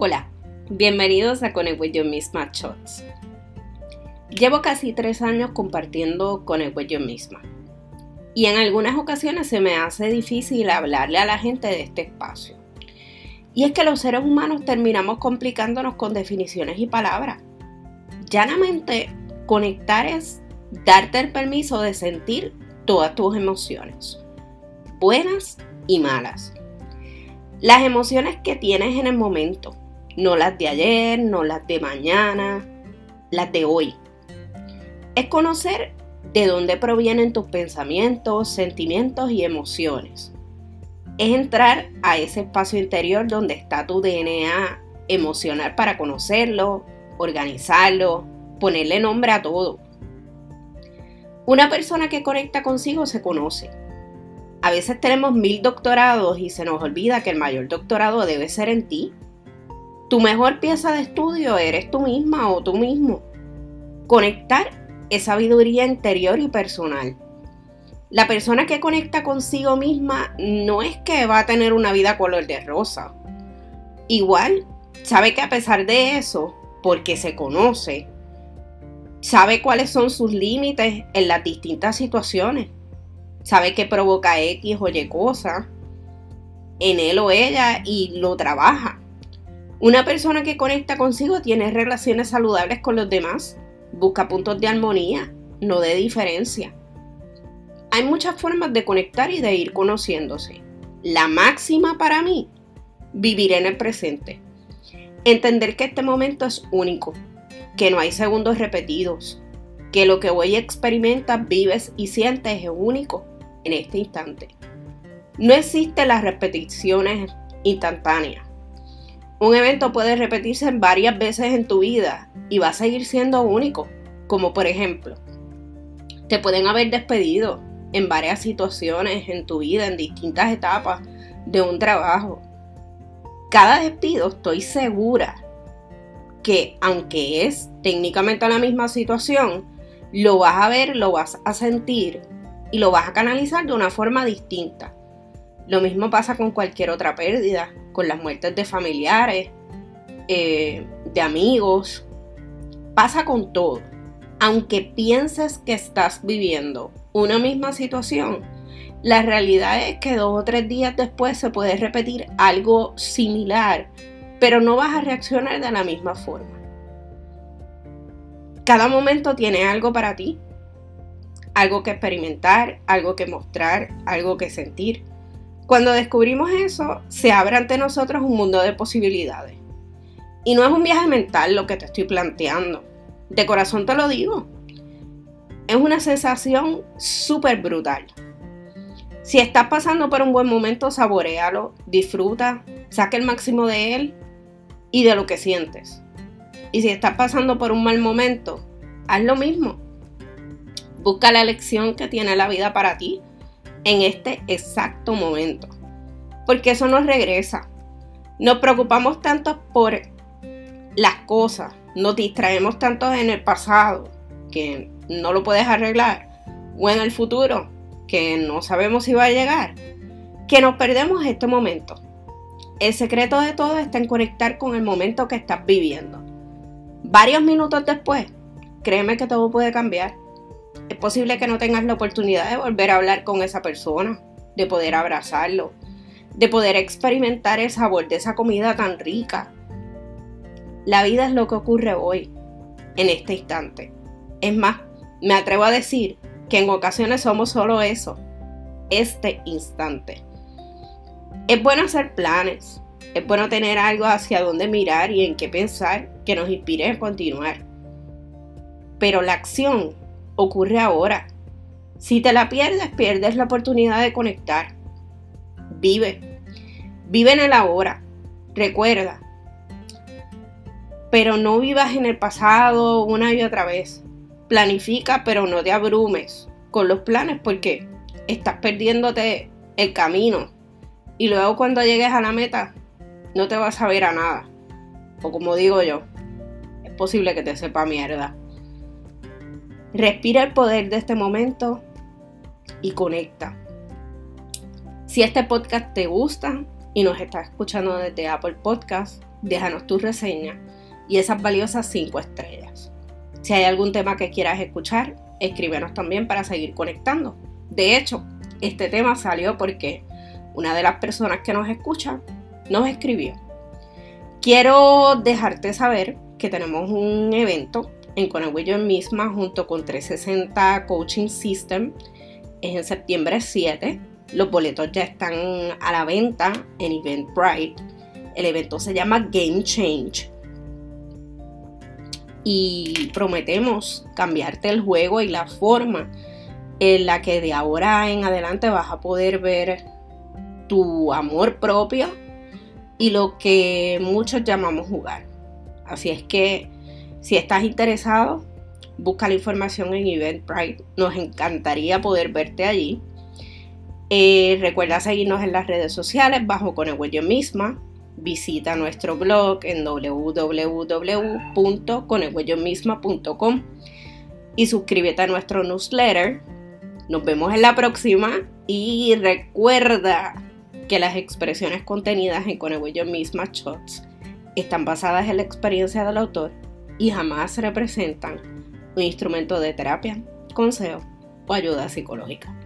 Hola, bienvenidos a Connect with Your Misma Shots. Llevo casi tres años compartiendo Connect with Your Misma y en algunas ocasiones se me hace difícil hablarle a la gente de este espacio. Y es que los seres humanos terminamos complicándonos con definiciones y palabras. Llanamente, conectar es darte el permiso de sentir todas tus emociones, buenas y malas. Las emociones que tienes en el momento, no las de ayer, no las de mañana, las de hoy. Es conocer de dónde provienen tus pensamientos, sentimientos y emociones. Es entrar a ese espacio interior donde está tu DNA emocional para conocerlo, organizarlo, ponerle nombre a todo. Una persona que conecta consigo se conoce. A veces tenemos mil doctorados y se nos olvida que el mayor doctorado debe ser en ti, tu mejor pieza de estudio eres tú misma o tú mismo. Conectar es sabiduría interior y personal. La persona que conecta consigo misma no es que va a tener una vida color de rosa. Igual, sabe que a pesar de eso, porque se conoce, sabe cuáles son sus límites en las distintas situaciones. Sabe que provoca X o Y cosa en él o ella y lo trabaja. Una persona que conecta consigo tiene relaciones saludables con los demás, busca puntos de armonía, no de diferencia. Hay muchas formas de conectar y de ir conociéndose. La máxima para mí, vivir en el presente. Entender que este momento es único, que no hay segundos repetidos, que lo que hoy experimentas, vives y sientes es único en este instante. No existen las repeticiones instantáneas. Un evento puede repetirse varias veces en tu vida y va a seguir siendo único, como por ejemplo, te pueden haber despedido en varias situaciones en tu vida, en distintas etapas de un trabajo. Cada despido estoy segura que aunque es técnicamente la misma situación, lo vas a ver, lo vas a sentir y lo vas a canalizar de una forma distinta. Lo mismo pasa con cualquier otra pérdida, con las muertes de familiares, eh, de amigos. Pasa con todo. Aunque pienses que estás viviendo una misma situación, la realidad es que dos o tres días después se puede repetir algo similar, pero no vas a reaccionar de la misma forma. Cada momento tiene algo para ti, algo que experimentar, algo que mostrar, algo que sentir. Cuando descubrimos eso, se abre ante nosotros un mundo de posibilidades. Y no es un viaje mental lo que te estoy planteando. De corazón te lo digo. Es una sensación súper brutal. Si estás pasando por un buen momento, saborealo, disfruta, saca el máximo de él y de lo que sientes. Y si estás pasando por un mal momento, haz lo mismo. Busca la lección que tiene la vida para ti en este exacto momento. Porque eso nos regresa. Nos preocupamos tanto por las cosas, nos distraemos tanto en el pasado que no lo puedes arreglar, o en el futuro que no sabemos si va a llegar, que nos perdemos este momento. El secreto de todo está en conectar con el momento que estás viviendo. Varios minutos después, créeme que todo puede cambiar es posible que no tengas la oportunidad de volver a hablar con esa persona, de poder abrazarlo, de poder experimentar el sabor de esa comida tan rica. La vida es lo que ocurre hoy, en este instante. Es más, me atrevo a decir que en ocasiones somos solo eso, este instante. Es bueno hacer planes, es bueno tener algo hacia dónde mirar y en qué pensar que nos inspire a continuar. Pero la acción ocurre ahora. Si te la pierdes, pierdes la oportunidad de conectar. Vive. Vive en el ahora. Recuerda. Pero no vivas en el pasado una y otra vez. Planifica, pero no te abrumes con los planes porque estás perdiéndote el camino. Y luego cuando llegues a la meta, no te vas a ver a nada. O como digo yo, es posible que te sepa mierda. Respira el poder de este momento y conecta. Si este podcast te gusta y nos estás escuchando desde Apple Podcast, déjanos tu reseña y esas valiosas 5 estrellas. Si hay algún tema que quieras escuchar, escríbenos también para seguir conectando. De hecho, este tema salió porque una de las personas que nos escucha nos escribió. Quiero dejarte saber que tenemos un evento en Conegüello misma junto con 360 Coaching System. Es en septiembre 7. Los boletos ya están a la venta en Eventbrite. El evento se llama Game Change. Y prometemos cambiarte el juego y la forma en la que de ahora en adelante vas a poder ver tu amor propio y lo que muchos llamamos jugar. Así es que si estás interesado, busca la información en Eventbrite. Nos encantaría poder verte allí. Eh, recuerda seguirnos en las redes sociales bajo Conegüello misma. Visita nuestro blog en www.conegüellomisma.com y suscríbete a nuestro newsletter. Nos vemos en la próxima y recuerda que las expresiones contenidas en Conegüello Misma Shots están basadas en la experiencia del autor y jamás representan un instrumento de terapia, consejo o ayuda psicológica.